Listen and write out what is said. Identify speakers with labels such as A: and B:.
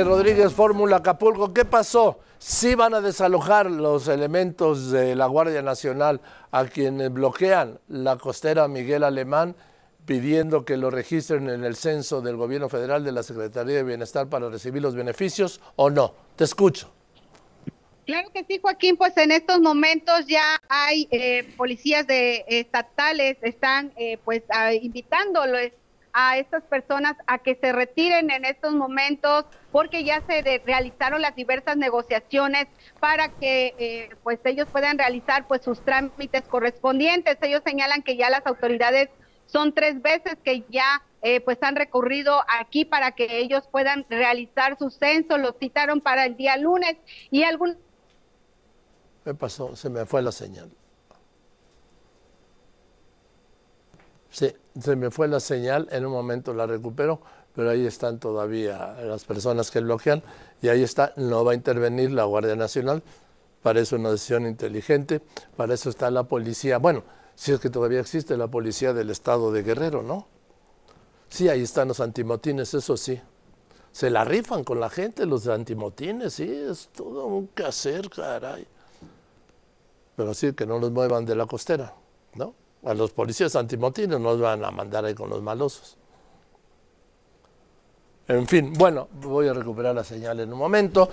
A: Rodríguez, Fórmula Acapulco, ¿qué pasó? Sí van a desalojar los elementos de la Guardia Nacional a quienes bloquean la costera Miguel Alemán, pidiendo que lo registren en el censo del gobierno federal de la Secretaría de Bienestar para recibir los beneficios o no. Te escucho.
B: Claro que sí, Joaquín, pues en estos momentos ya hay eh, policías de estatales, están eh, pues invitándoles a estas personas a que se retiren en estos momentos porque ya se realizaron las diversas negociaciones para que eh, pues ellos puedan realizar pues sus trámites correspondientes. Ellos señalan que ya las autoridades son tres veces que ya eh, pues han recurrido aquí para que ellos puedan realizar su censo, lo citaron para el día lunes y algún...
A: ¿Qué pasó? Se me fue la señal. Sí, se me fue la señal, en un momento la recupero, pero ahí están todavía las personas que bloquean y ahí está, no va a intervenir la Guardia Nacional, para eso una decisión inteligente, para eso está la policía, bueno, si es que todavía existe la policía del estado de Guerrero, ¿no? Sí, ahí están los antimotines, eso sí. Se la rifan con la gente los antimotines, sí, es todo un quehacer, caray. Pero sí, que no los muevan de la costera, ¿no? A los policías antimotines nos van a mandar ahí con los malosos. En fin, bueno, voy a recuperar la señal en un momento.